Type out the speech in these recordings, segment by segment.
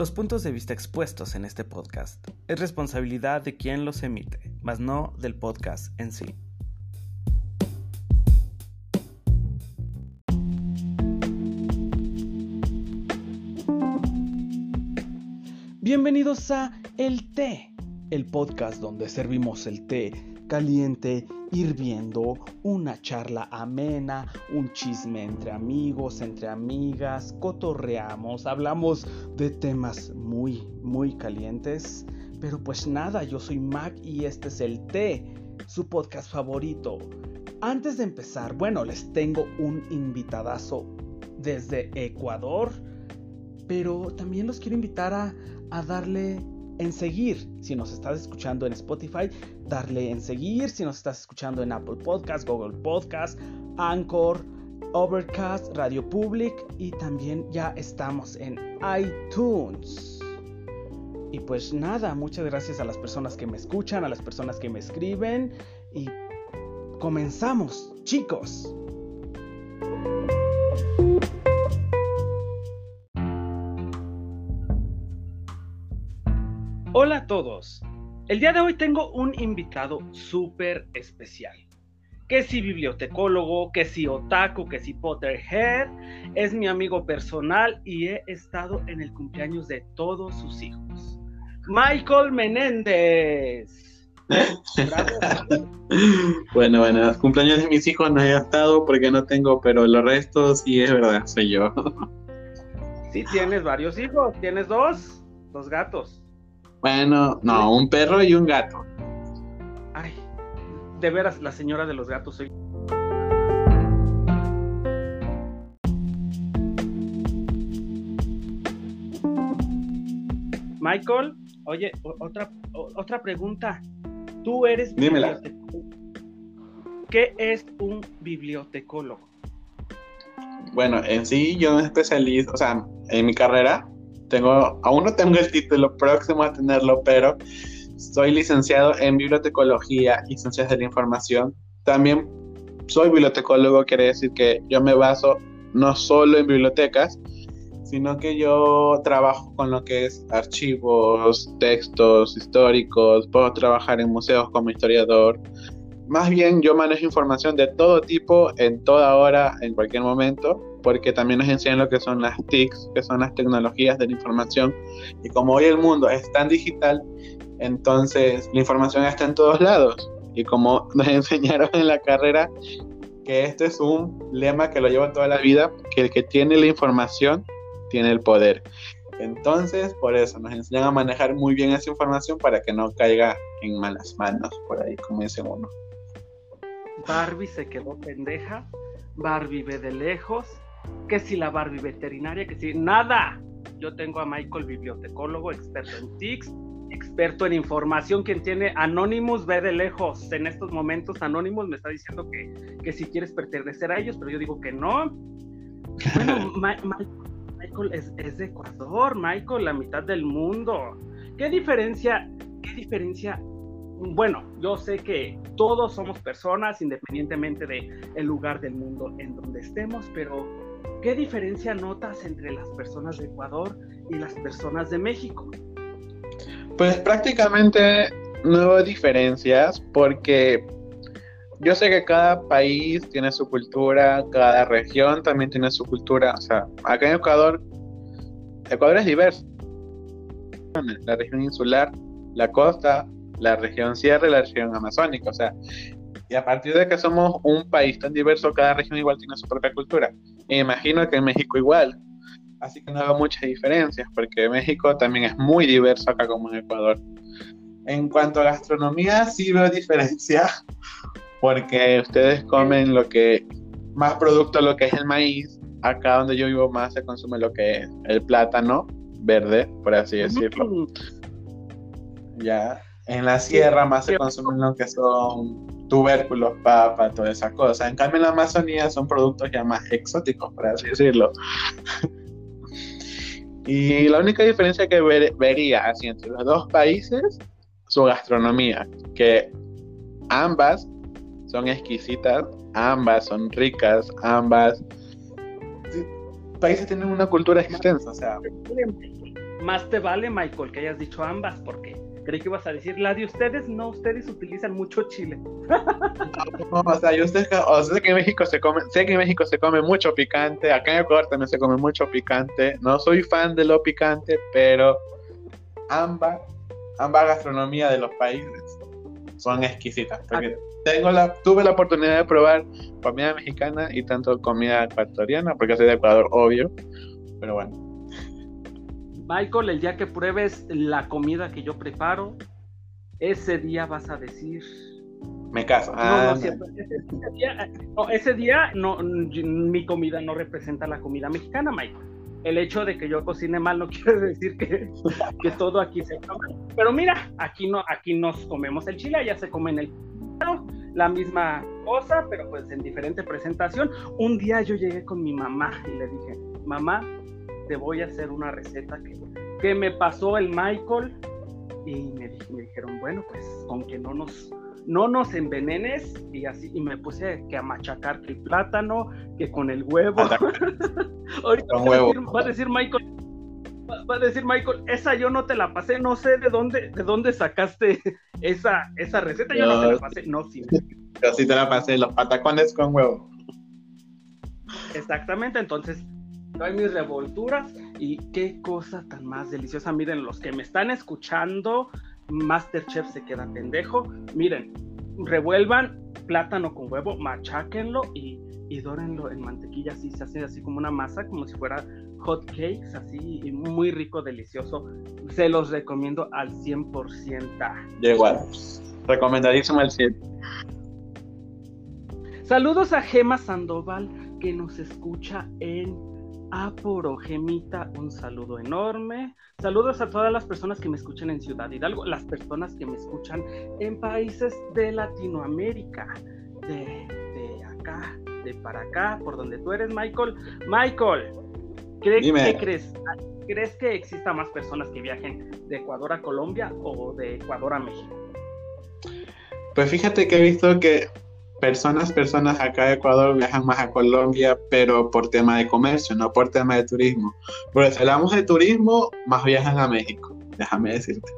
Los puntos de vista expuestos en este podcast es responsabilidad de quien los emite, mas no del podcast en sí. Bienvenidos a El Té, el podcast donde servimos el té caliente, hirviendo, una charla amena, un chisme entre amigos, entre amigas, cotorreamos, hablamos de temas muy, muy calientes. Pero pues nada, yo soy Mac y este es el Té, su podcast favorito. Antes de empezar, bueno, les tengo un invitadazo desde Ecuador, pero también los quiero invitar a, a darle en seguir. Si nos estás escuchando en Spotify, darle en seguir. Si nos estás escuchando en Apple Podcast, Google Podcast, Anchor, Overcast, Radio Public y también ya estamos en iTunes. Y pues nada, muchas gracias a las personas que me escuchan, a las personas que me escriben y comenzamos, chicos. Hola a todos. El día de hoy tengo un invitado súper especial. Que si bibliotecólogo, que si otaku, que si Potterhead, es mi amigo personal y he estado en el cumpleaños de todos sus hijos. Michael Menéndez. bueno, bueno, los cumpleaños de mis hijos no he estado porque no tengo, pero los restos sí es verdad, soy yo. sí, tienes varios hijos, tienes dos, dos gatos. Bueno, no, un perro y un gato. Ay, de veras, la señora de los gatos soy. Michael, oye, otra, otra pregunta. Tú eres Dímela. ¿Qué es un bibliotecólogo? Bueno, en sí yo me especializo, o sea, en mi carrera tengo, aún no tengo el título, próximo a tenerlo, pero soy licenciado en bibliotecología y ciencias de la información. También soy bibliotecólogo, quiere decir que yo me baso no solo en bibliotecas, sino que yo trabajo con lo que es archivos, textos históricos, puedo trabajar en museos como historiador. Más bien yo manejo información de todo tipo, en toda hora, en cualquier momento, porque también nos enseñan lo que son las TICs, que son las tecnologías de la información. Y como hoy el mundo es tan digital, entonces la información está en todos lados. Y como nos enseñaron en la carrera, que este es un lema que lo lleva toda la vida, que el que tiene la información tiene el poder. Entonces, por eso nos enseñan a manejar muy bien esa información para que no caiga en malas manos, por ahí, como dice uno. Barbie se quedó pendeja, Barbie ve de lejos que si la Barbie veterinaria, que si nada. Yo tengo a Michael, bibliotecólogo, experto en TICS, experto en información, quien tiene Anonymous, ve de lejos. En estos momentos Anonymous me está diciendo que, que si quieres pertenecer a ellos, pero yo digo que no. Bueno, Michael es, es, de Ecuador, Michael, la mitad del mundo. ¿Qué diferencia, qué diferencia? Bueno, yo sé que todos somos personas, independientemente del el lugar del mundo en donde estemos, pero ¿Qué diferencia notas entre las personas de Ecuador y las personas de México? Pues prácticamente no hay diferencias porque yo sé que cada país tiene su cultura, cada región también tiene su cultura. O sea, acá en Ecuador, Ecuador es diverso. La región insular, la costa, la región sierra y la región amazónica. O sea, y a partir de que somos un país tan diverso, cada región igual tiene su propia cultura. Me imagino que en México igual. Así que no hago muchas diferencias, porque México también es muy diverso acá como en Ecuador. En cuanto a gastronomía, sí veo diferencia, porque ustedes comen lo que, más producto lo que es el maíz. Acá donde yo vivo más se consume lo que es el plátano verde, por así decirlo. Ya, en la sierra más se consume lo que son tubérculos, papa, toda esa cosa. En cambio, en la Amazonía son productos ya más exóticos, por así decirlo. y la única diferencia que vería así entre los dos países, su gastronomía, que ambas son exquisitas, ambas son ricas, ambas países tienen una cultura extensa, o sea. más te vale, Michael, que hayas dicho ambas, porque creí que ibas a decir la de ustedes, no, ustedes utilizan mucho chile. No, o sea, yo sé, que en México se come, sé que en México se come mucho picante, acá en Ecuador también se come mucho picante. No soy fan de lo picante, pero ambas, ambas gastronomías de los países son exquisitas. Porque tengo la, tuve la oportunidad de probar comida mexicana y tanto comida ecuatoriana, porque soy de Ecuador, obvio. Pero bueno. Michael, el día que pruebes la comida que yo preparo, ese día vas a decir. Me caso. no, no, ah, ese, día, no, mi comida no representa la comida mexicana, Michael. El hecho de que yo cocine mal no quiere decir que, que todo aquí se come. Pero mira, aquí no, aquí nos comemos el chile, allá se come en el la misma cosa, pero pues en diferente presentación. Un día yo llegué con mi mamá y le dije, mamá, te voy a hacer una receta que, que me pasó el Michael. Y me, dijeron, bueno, pues con que no nos, no nos envenenes. Y así, y me puse que a machacar que el plátano, que con el huevo. Ahorita va a decir Michael, va a decir Michael, esa yo no te la pasé, no sé de dónde, de dónde sacaste esa, esa receta, yo no, te la pasé, no, sí. Yo sí te la pasé, los patacones con huevo. Exactamente, entonces, hay mis revolturas y qué cosa tan más deliciosa. Miren, los que me están escuchando, Masterchef se queda pendejo. Miren, revuelvan plátano con huevo, macháquenlo y, y dórenlo en mantequilla, así se hace así como una masa, como si fuera hot cakes, así muy rico, delicioso. Se los recomiendo al 100%. De igual, recomendadísimo al 100. Saludos a Gema Sandoval que nos escucha en Aporo. Gemita, un saludo enorme. Saludos a todas las personas que me escuchan en Ciudad Hidalgo, las personas que me escuchan en países de Latinoamérica, de, de acá, de para acá, por donde tú eres, Michael. Michael, ¿Qué crees? ¿Crees que exista más personas que viajen de Ecuador a Colombia o de Ecuador a México? Pues fíjate que he visto que personas, personas acá de Ecuador viajan más a Colombia, pero por tema de comercio, no por tema de turismo. Porque si hablamos de turismo, más viajan a México, déjame decirte.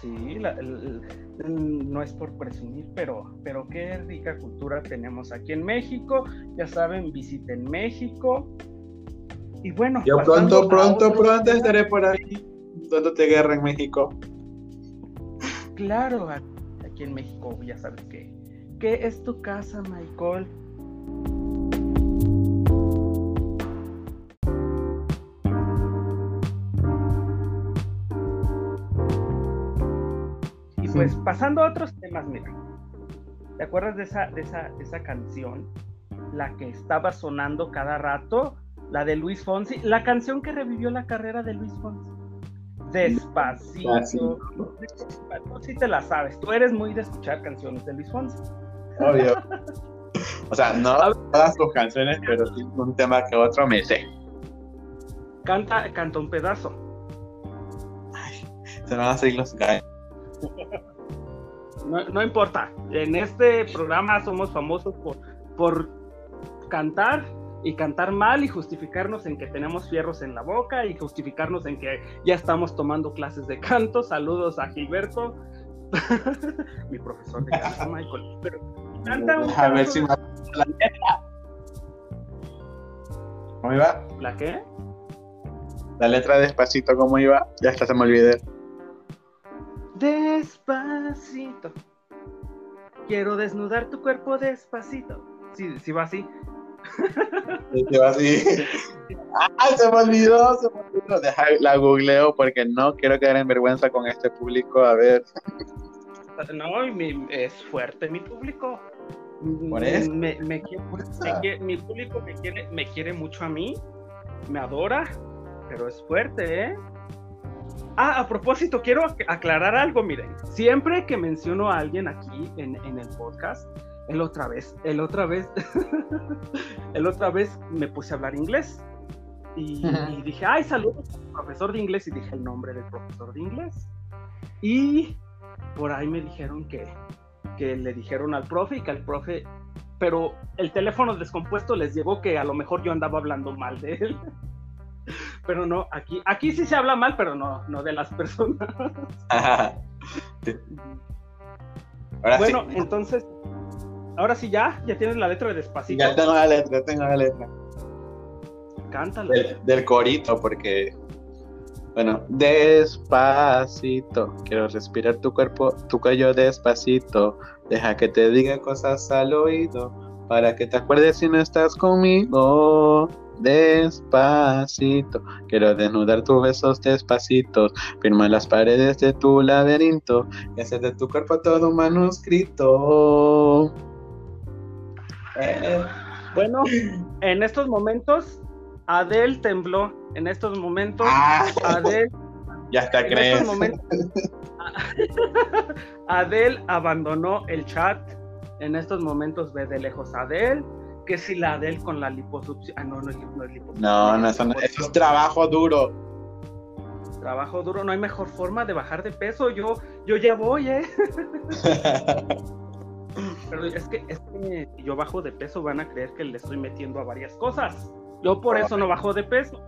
Sí, no es por presumir, pero, pero qué rica cultura tenemos aquí en México. Ya saben, visiten México, y bueno. Yo pronto, pronto, pronto estaré por ahí, te guerra en México. Claro, aquí en México ya sabes que, que es tu casa, Michael. Y pues pasando a otros temas, mira. ¿Te acuerdas de esa, de esa, de esa canción? La que estaba sonando cada rato la de Luis Fonsi, la canción que revivió la carrera de Luis Fonsi. Despacito. Tú sí te la sabes. Tú eres muy de escuchar canciones de Luis Fonsi. Obvio. O sea, no todas sus canciones, pero sí un tema que otro me sé. Canta, canta un pedazo. Ay, se van a seguir los gallos. No, no, importa. En este programa somos famosos por, por cantar y cantar mal y justificarnos en que tenemos fierros en la boca y justificarnos en que ya estamos tomando clases de canto. Saludos a Gilberto, mi profesor de canto, Michael. Pero canta un A ver si me... la letra. ¿Cómo iba? ¿La qué? La letra despacito, ¿cómo iba? Ya hasta se me olvidé. Despacito. Quiero desnudar tu cuerpo despacito. Sí, sí va así. ¡Ay, se me olvidó! Se me olvidó. Deja, la googleo porque no quiero quedar en vergüenza con este público. A ver. No, es fuerte mi público. ¿Por eso? Me, me, mi público me quiere, me quiere mucho a mí, me adora, pero es fuerte, ¿eh? Ah, a propósito, quiero aclarar algo, miren. Siempre que menciono a alguien aquí en, en el podcast, el otra vez, el otra vez, el otra vez me puse a hablar inglés. Y, dije, ay, saludos profesor de inglés. Y dije el nombre del profesor de inglés. Y por ahí me dijeron que, que le dijeron al profe y que al profe, pero el teléfono descompuesto les llegó que a lo mejor yo andaba hablando mal de él. pero no, aquí, aquí sí se habla mal, pero no, no de las personas. bueno, entonces, ahora sí ya, ya tienes la letra de despacito. Ya tengo la letra, tengo la letra. Cántala. Del, corito, porque bueno, despacito, quiero respirar tu cuerpo, tu cuello despacito, deja que te diga cosas al oído, para que te acuerdes si no estás conmigo despacito. Quiero desnudar tus besos despacitos, firma las paredes de tu laberinto y hacer de tu cuerpo todo un manuscrito. Eh, bueno, en estos momentos, Adele tembló. En estos momentos, ah. Adele. Ya está, crees. Adele abandonó el chat. En estos momentos ve de lejos a Adele que si la Adele con la liposucción. Ah, no, no es, liposucción. No, no, eso, es trabajo duro. Trabajo duro, no hay mejor forma de bajar de peso. Yo, yo ya voy, ¿eh? Pero es que, es que si yo bajo de peso, van a creer que le estoy metiendo a varias cosas. Yo por eso no bajo de peso.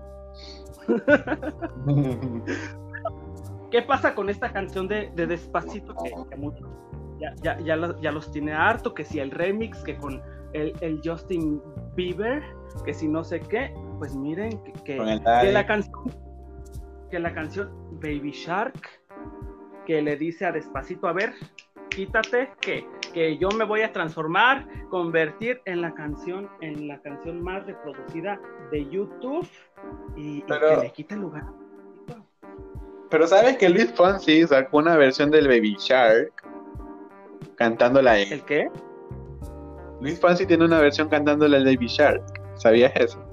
¿Qué pasa con esta canción de, Despacito? Que, ya, ya, ya, ya, los tiene harto, que si el remix, que con el, Justin Bieber, que si no sé qué, pues miren que, la canción, que la canción Baby Shark, que le dice a Despacito, a ver, quítate, que, que yo me voy a transformar, convertir en la canción, en la canción más reproducida de YouTube y, que le quite el lugar. Pero sabes que Luis Fonsi sacó una versión del Baby Shark cantándola ¿El qué? Luis Fonsi tiene una versión cantándola de Baby Shark. ¿Sabías eso?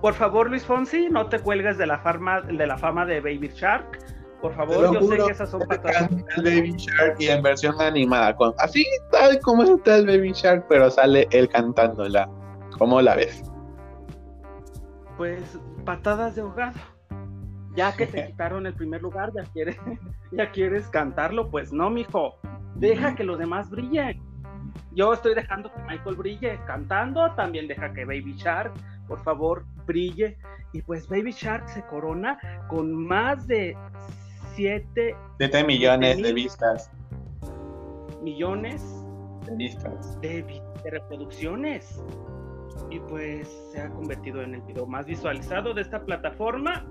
Por favor, Luis Fonsi, no te cuelgues de la fama de, la fama de Baby Shark. Por favor, yo sé que esas son patadas. El Baby Shark y en versión animada, con, así tal como está el Baby Shark, pero sale él cantándola. ¿Cómo la ves? Pues patadas de ahogado. Ya que te quitaron el primer lugar, ya quieres, ya quieres cantarlo, pues no, mijo. Deja que los demás brillen yo estoy dejando que Michael brille cantando, también deja que Baby Shark, por favor, brille. Y pues Baby Shark se corona con más de 7 millones de vistas. Millones de vistas. De, reproducciones. Y pues se ha convertido en el video más visualizado de esta plataforma.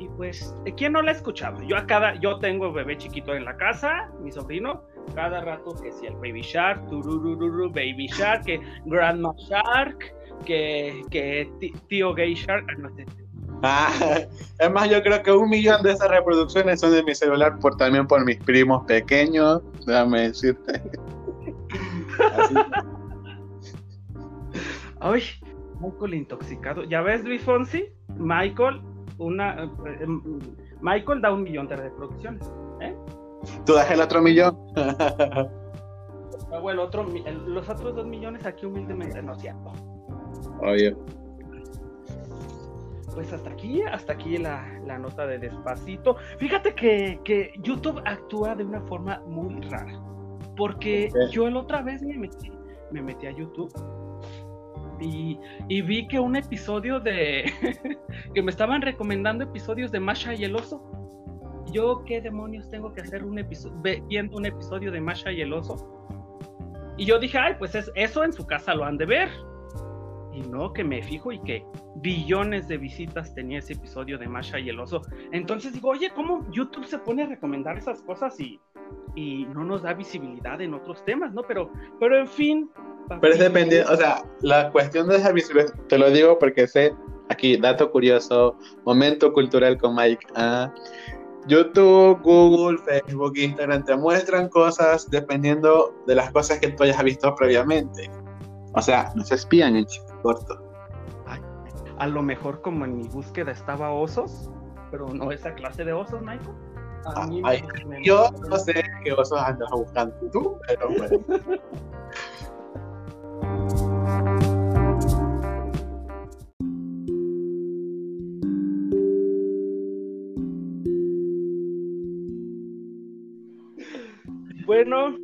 Y pues, ¿quién no la ha escuchado? Yo a cada, yo tengo bebé chiquito en la casa, mi sobrino, cada rato que si el Baby Shark, tururururu, Baby Shark, que Grandma Shark, que, que Tío Gay Shark, ah, no sé. Ah, es más, yo creo que un millón de esas reproducciones son de mi celular por también por mis primos pequeños, déjame decirte. Ay, Michael intoxicado. ¿Ya ves, Luis Fonsi? Michael, una, eh, eh, Michael da un millón de reproducciones. ¿eh? Tú das el otro millón. otro, los otros dos millones aquí humildemente no cierto. Oye. Pues hasta aquí, hasta aquí la, nota de despacito. Fíjate que, YouTube actúa de una forma muy rara. Porque yo la otra vez me metí, me metí a YouTube y, y, vi que un episodio de que me estaban recomendando episodios de Masha y el oso yo qué demonios tengo que hacer un episodio, viendo un episodio de Masha y el oso. Y yo dije, ay, pues es, eso en su casa lo han de ver. Y no, que me fijo y que billones de visitas tenía ese episodio de Masha y el oso. Entonces digo, oye, ¿cómo YouTube se pone a recomendar esas cosas y, y no nos da visibilidad en otros temas, ¿no? Pero, pero en fin. Pero es dependiente, o sea, la cuestión de esa visibilidad, te lo digo porque sé, aquí, dato curioso, momento cultural con Mike. Ah, YouTube, Google, Facebook, Instagram te muestran cosas dependiendo de las cosas que tú hayas visto previamente. O sea, nos espían en corto. a lo mejor como en mi búsqueda estaba osos, pero no esa clase de osos, Michael. Ah, yo no sé qué osos andas buscando tú, pero bueno. Bueno,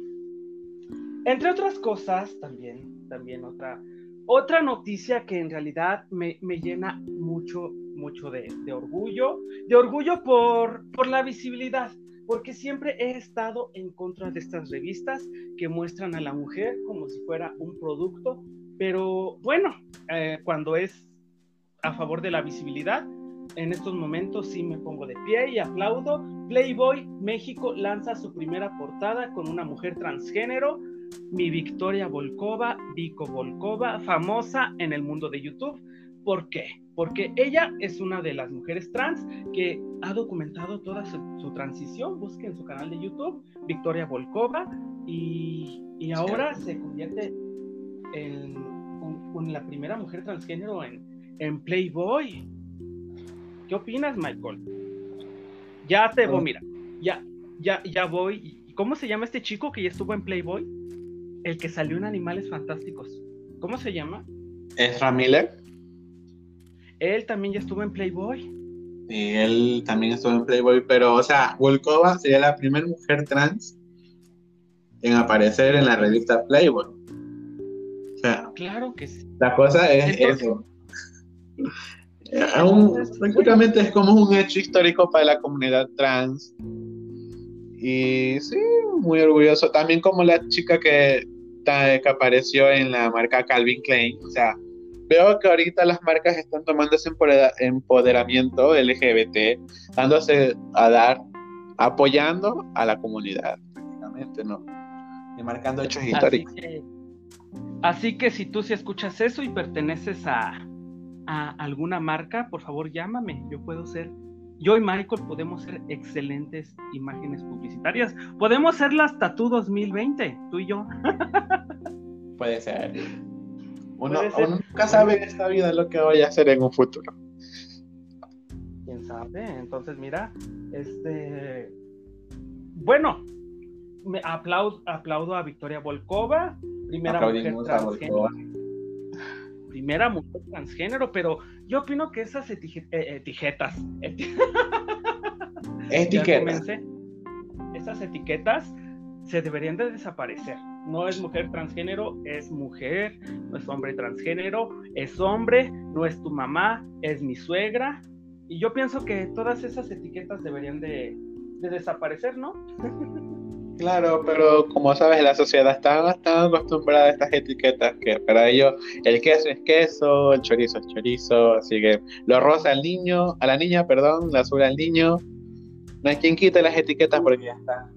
entre otras cosas, también, también otra, Otra noticia que en realidad me, llena mucho, mucho de, orgullo, de orgullo por, por la visibilidad, porque siempre he estado en contra de estas revistas que muestran a la mujer como si fuera un producto, pero bueno, eh, cuando es a favor de la visibilidad, en estos momentos sí me pongo de pie y aplaudo. Playboy México lanza su primera portada con una mujer transgénero mi Victoria Volkova, Vico Volkova, famosa en el mundo de YouTube. ¿Por qué? Porque ella es una de las mujeres trans que ha documentado toda su, transición. Busquen su canal de YouTube, Victoria Volkova, y, ahora se convierte en, la primera mujer transgénero en, Playboy. ¿Qué opinas, Michael? Ya te voy, mira, ya, ya, ya voy. ¿Cómo se llama este chico que ya estuvo en Playboy? El que salió en Animales Fantásticos. ¿Cómo se llama? Ezra Miller. Él también ya estuvo en Playboy. Sí, él también estuvo en Playboy, pero, o sea, Volkova sería la primera mujer trans en aparecer en la revista Playboy. O sea, claro que sí. La cosa es eso. Aún, prácticamente es como un hecho histórico para la comunidad trans. Y sí, muy orgulloso. También como la chica que que apareció en la marca Calvin Klein. O sea, veo que ahorita las marcas están tomando ese empoderamiento LGBT, dándose a dar, apoyando a la comunidad, prácticamente, ¿no? Y marcando hechos históricos. así que si tú si escuchas eso y perteneces a, a alguna marca, por favor llámame, yo puedo ser yo y Michael podemos ser excelentes imágenes publicitarias. Podemos ser las Tatu 2020, tú y yo. Puede ser. Uno, nunca sabe en esta vida lo que voy a hacer en un futuro. Quién sabe. Entonces, mira, este. Bueno, me aplaudo, aplaudo a Victoria Volkova, primera mujer transgénero. Primera mujer transgénero, pero yo opino que esas eh, etiquetas. etiquetas. esas etiquetas se deberían de desaparecer. No es mujer transgénero, es mujer, no es hombre transgénero, es hombre, no es tu mamá, es mi suegra. Y yo pienso que todas esas etiquetas deberían de, de desaparecer, ¿no? Claro, pero como sabes, la sociedad está tan acostumbrada a estas etiquetas que para ellos el queso es queso, el chorizo es chorizo, así que lo rosa al niño, a la niña, perdón, la azul al niño. No hay quien quite las etiquetas porque ya está.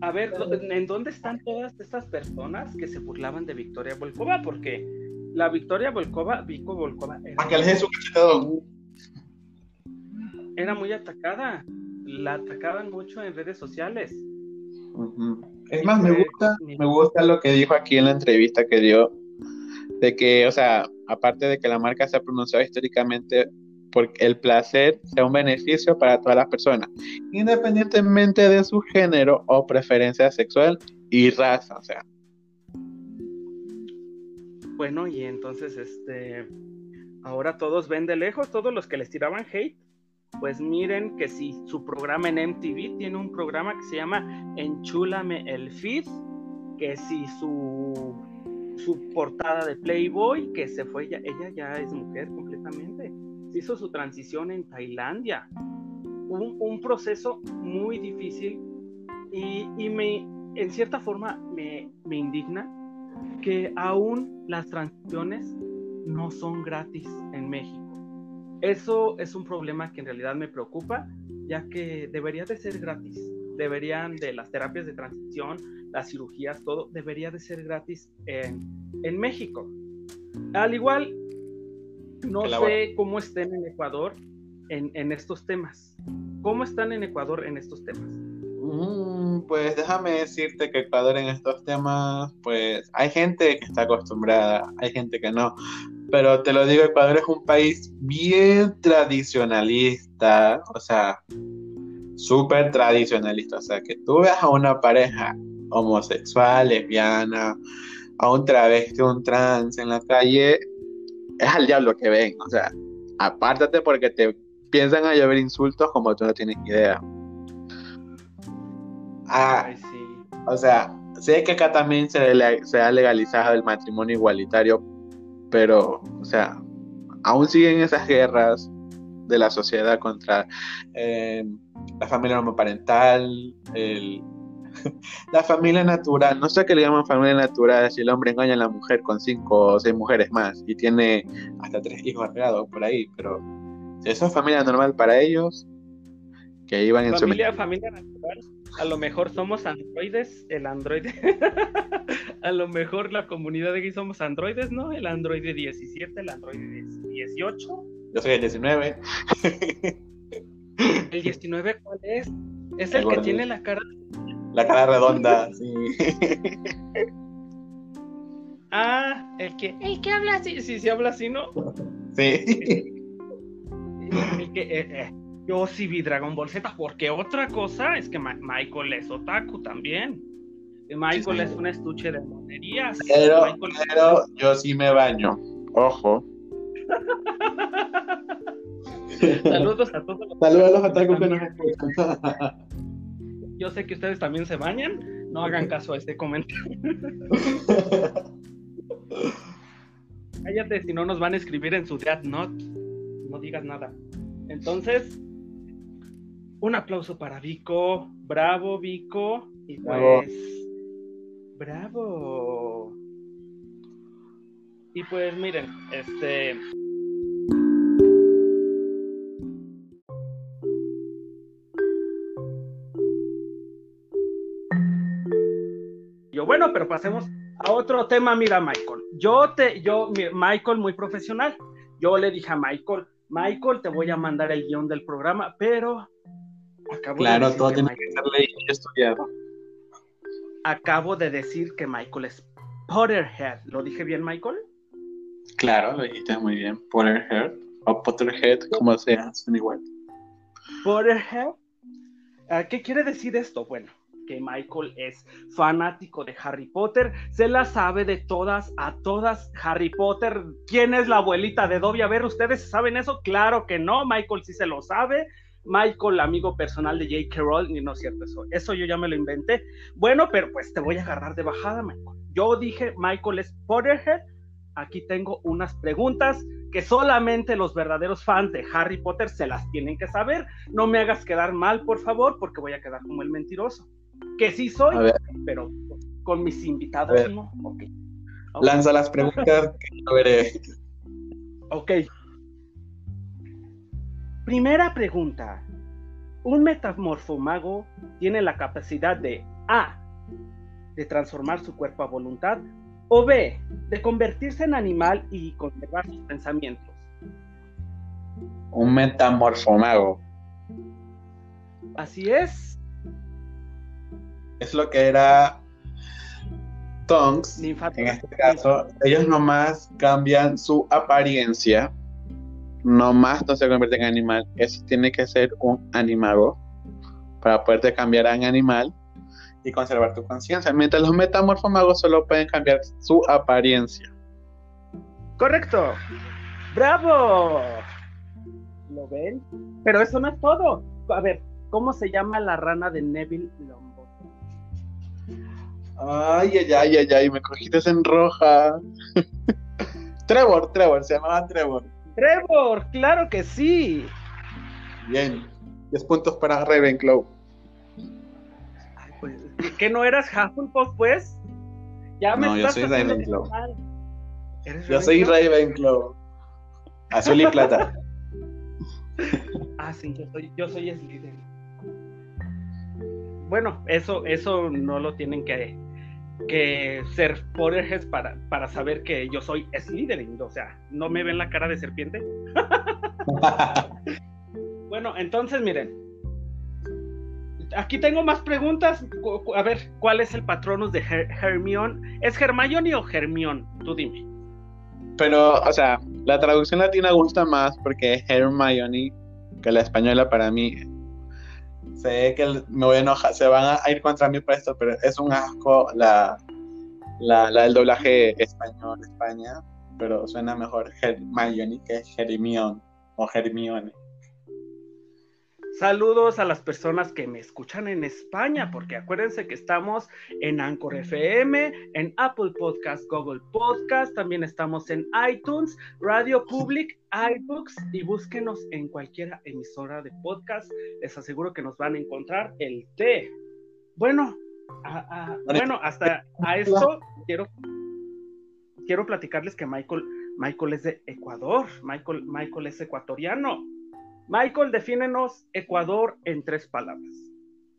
A ver, ¿en dónde están todas estas personas que se burlaban de Victoria Volkova? Porque la Victoria Volkova, Vico Volkova, era muy atacada la atacaban mucho en redes sociales. Es más, me gusta, me gusta lo que dijo aquí en la entrevista que dio, de que, o sea, aparte de que la marca se ha pronunciado históricamente porque el placer sea un beneficio para todas las personas, independientemente de su género o preferencia sexual y raza, o sea. Bueno, y entonces, este, ahora todos ven de lejos, todos los que les tiraban hate, pues miren que si su programa en MTV tiene un programa que se llama Enchúlame el Feed, que si su, su portada de Playboy, que se fue, ella, ya es mujer completamente, se hizo su transición en Tailandia, un, un proceso muy difícil y, y, me, en cierta forma me, me indigna que aún las transiciones no son gratis en México eso es un problema que en realidad me preocupa, ya que debería de ser gratis. Deberían de las terapias de transición, las cirugías, todo, debería de ser gratis en, en México. Al igual, no sé cómo estén en Ecuador en, en, estos temas. ¿Cómo están en Ecuador en estos temas? Mm, pues déjame decirte que Ecuador en estos temas, pues hay gente que está acostumbrada, hay gente que no. Pero te lo digo, Ecuador es un país bien tradicionalista, o sea, súper tradicionalista. O sea, que tú veas a una pareja homosexual, lesbiana, a un travesti, un trans en la calle, es al diablo que ven. O sea, apártate porque te piensan a llover insultos como tú no tienes idea. Ah, sí. O sea, Sé que acá también se, se ha legalizado el matrimonio igualitario, pero, o sea, aún siguen esas guerras de la sociedad contra eh, la familia homoparental, el, la familia natural. No sé qué le llaman familia natural si el hombre engaña a la mujer con cinco o seis mujeres más y tiene hasta tres hijos regados por ahí, pero si eso es familia normal para ellos, que iban en familia, su... Familia natural. A lo mejor somos androides, el androide. a lo mejor la comunidad de aquí somos androides, ¿no? El androide 17, el androide 18. Yo soy el 19. ¿El 19 cuál es? Es el, que tiene la cara. La cara redonda, sí. Ah, el que, el que habla así, sí, sí habla así, ¿no? Sí. El que, eh, eh, yo sí vi Dragon Ball Z, porque otra cosa es que Michael es otaku también. Michael es un estuche de monerías. Pero, pero yo sí me baño. Ojo. Saludos a todos los Saludos a los otakus que nos escuchan. Yo sé que ustedes también se bañan. No hagan caso a este comentario. Cállate, si no nos van a escribir en su chat, no, no digas nada. Entonces, un aplauso para Vico. Bravo, Vico. Y pues. Bravo. Y pues miren, este. Yo, bueno, pero pasemos a otro tema. Mira, Michael. Yo te, yo, Michael, muy profesional. Yo le dije a Michael, Michael, te voy a mandar el guion del programa, pero Acabo claro, todo tiene que ser leído y estudiado. Acabo de decir que Michael es Potterhead. ¿Lo dije bien, Michael? Claro, lo dijiste muy bien. Potterhead o Potterhead, como sea, son igual. Potterhead. Ah, ¿Qué quiere decir esto? Bueno, que Michael es fanático de Harry Potter, se la sabe de todas a todas Harry Potter. ¿Quién es la abuelita de Dobby? A ver, ¿ustedes saben eso? Claro que no, Michael sí se lo sabe. Michael, amigo personal de J.K. Rowling, no es cierto eso, eso yo ya me lo inventé. Bueno, pero pues te voy a agarrar de bajada, Michael. Yo dije, Michael es Potterhead. Aquí tengo unas preguntas que solamente los verdaderos fans de Harry Potter se las tienen que saber. No me hagas quedar mal, por favor, porque voy a quedar como el mentiroso. Que sí soy, pero con mis invitados no. Okay. Lanza las preguntas que yo veré. Ok, Primera pregunta. Un metamorfomago tiene la capacidad de A. de transformar su cuerpo a voluntad o B. de convertirse en animal y conservar sus pensamientos. Un metamorfomago. Así es. Es lo que era Tonks. En este caso, ellos nomás cambian su apariencia no más no se convierte en animal. Eso tiene que ser un animago para poderte cambiar a un animal y conservar tu conciencia. Mientras los metamorfomagos solo pueden cambiar su apariencia. Correcto. ¡Bravo! ¿Lo ven? Pero eso no es todo. A ver, ¿cómo se llama la rana de Neville Longbottom? Ay, ay, ay, ay, ay, me cogiste en roja. Trevor, Trevor, se llamaba Trevor. Trevor, claro que sí. Bien, 10 puntos para Ravenclaw. Ay, pues, ¿Que no eras Hufflepuff, pues? Ya me no, yo soy Ravenclaw. Yo soy Ravenclaw. Azul y plata. ah, sí, yo soy, yo soy Slytherin. Bueno, eso, eso no lo tienen que que ser Potterheads para, para saber que yo soy Slytherin, o sea, ¿no me ven la cara de serpiente? bueno, entonces miren, aquí tengo más preguntas, a ver, ¿cuál es el patronus de Hermione? ¿Es Hermione o Hermione? Tú dime. Pero, o sea, la traducción latina gusta más porque Hermione que la española para mí sé que me voy a enojar, se van a ir contra mí por esto, pero es un asco la, la, la del doblaje español España, pero suena mejor Hermione que o Hermione. Saludos a las personas que me escuchan en España, porque acuérdense que estamos en Anchor FM, en Apple Podcast, Google Podcast, también estamos en iTunes, Radio Public, iBooks y búsquenos en cualquier emisora de podcast. Les aseguro que nos van a encontrar el té. Bueno, bueno, hasta a esto quiero, quiero platicarles que Michael, Michael es de Ecuador, Michael, Michael es ecuatoriano. Michael, defínenos Ecuador en tres palabras.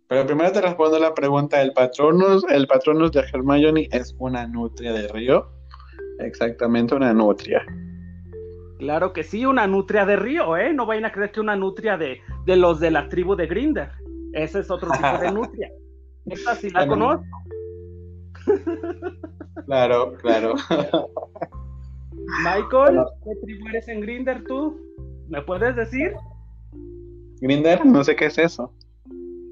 Pero primero te respondo la pregunta del Patronus. El Patronus de Hermione es una nutria de río. Exactamente una nutria. Claro que sí, una nutria de río, ¿eh? No vayan a creer que una nutria de, de los de la tribu de Grinder. Ese es otro tipo de nutria. Esta sí la conozco. Claro, claro. Michael, ¿qué tribu eres en Grinder tú? ¿Me puedes decir? Grinder, no sé qué es eso.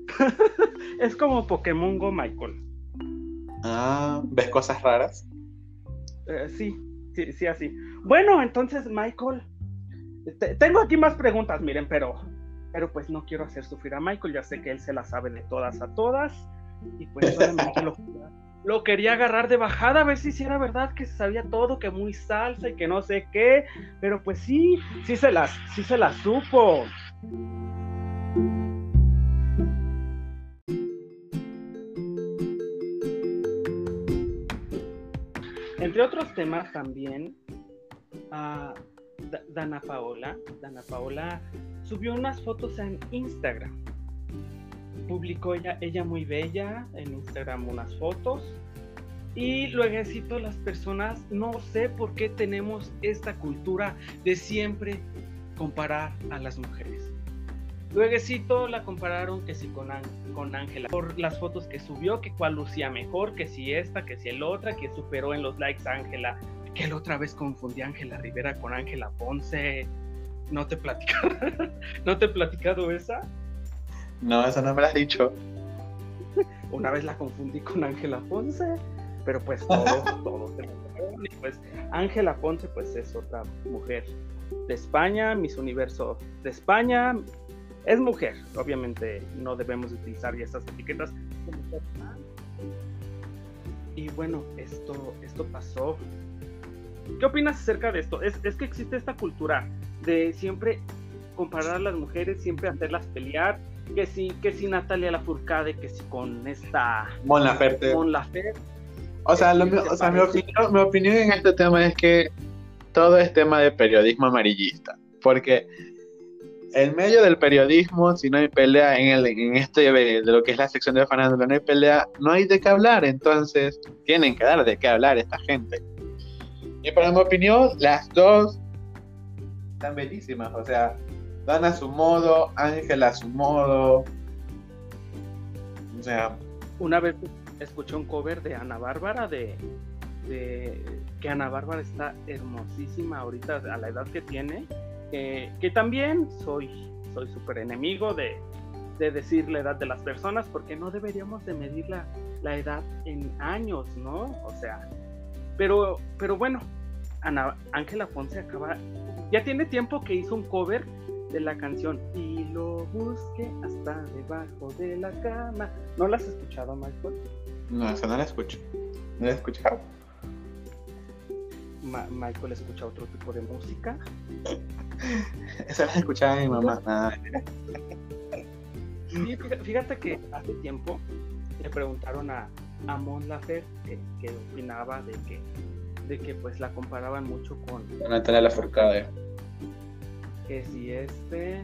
es como Pokémon Go, Michael. Ah, ¿ves cosas raras? Eh, sí, sí, sí, así. Bueno, entonces, Michael, tengo aquí más preguntas, miren, pero, pero pues no quiero hacer sufrir a Michael, ya sé que él se la sabe de todas a todas, y pues solamente lo, lo quería agarrar de bajada a ver si era verdad que se sabía todo, que muy salsa y que no sé qué, pero pues sí, sí se las, sí se las supo. Entre otros temas también, uh, Dana Paola, Dana Paola subió unas fotos en Instagram. Publicó ella, ella muy bella en Instagram unas fotos. Y luego las personas, no sé por qué tenemos esta cultura de siempre comparar a las mujeres. Luego la compararon que si con, con Ángela, por las fotos que subió, que cuál lucía mejor, que si esta, que si el otra, que superó en los likes a Ángela, que la otra vez confundí a Ángela Rivera con Ángela Ponce. ¿No te he platicado? ¿No te he platicado esa? No, esa no me la has dicho. Una vez la confundí con Ángela Ponce, pero pues todo, todo se y pues Ángela Ponce pues es otra mujer de España, Miss Universo de España, es mujer, obviamente no debemos utilizar ya esas etiquetas. Y bueno, esto, esto pasó. ¿Qué opinas acerca de esto? Es, que existe esta cultura de siempre comparar a las mujeres, siempre hacerlas pelear, que si, que si Natalia Lafourcade, que si con esta Mon Laferte. Mon Laferte. O sea, o sea mi, opinión, mi opinión en este tema es que todo es tema de periodismo amarillista, porque el medio del periodismo, si no hay pelea en, el, en este de, lo que es la sección de fanándula, no hay pelea, no hay de qué hablar, entonces tienen que dar de qué hablar esta gente. Y para mi opinión, las dos están bellísimas, o sea, Dan a su modo, Ángela a su modo. O sea. Una vez escuché un cover de Ana Bárbara de, de que Ana Bárbara está hermosísima ahorita a la edad que tiene que, también soy soy súper enemigo de, decir la edad de las personas porque no deberíamos de medir la, edad en años, ¿no? O sea, pero, pero bueno, Ana, Ángela Ponce acaba, ya tiene tiempo que hizo un cover de la canción y lo busque hasta debajo de la cama. ¿No la has escuchado, Michael? No, no la escucho. No la he escuchado. Michael escucha otro tipo de música. Esa la escuchaba mi mamá. fíjate que hace tiempo le preguntaron a, a Mon que, opinaba de que, de que pues la comparaban mucho con Natalia Lafourcade. Que si este,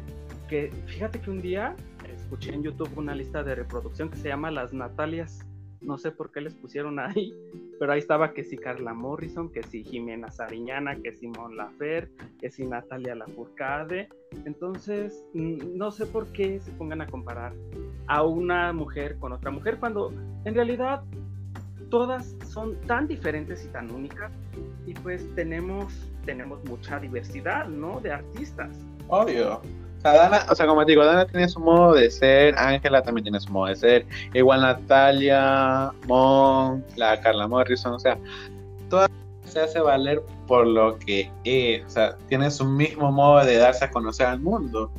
que fíjate que un día escuché en YouTube una lista de reproducción que se llama Las Natalias no sé por qué les pusieron ahí, pero ahí estaba que si Carla Morrison, que si Jimena Sariñana, que Simón Lafer, que si Natalia Lafourcade. Entonces, no sé por qué se pongan a comparar a una mujer con otra mujer cuando en realidad todas son tan diferentes y tan únicas y pues tenemos tenemos mucha diversidad, ¿no? De artistas. Obvio. Dana, o sea, como te digo, Dana tiene su modo de ser, Ángela también tiene su modo de ser, igual Natalia, Mon, la Carla Morrison, o sea, toda se hace valer por lo que es, o sea, tiene su mismo modo de darse a conocer al mundo.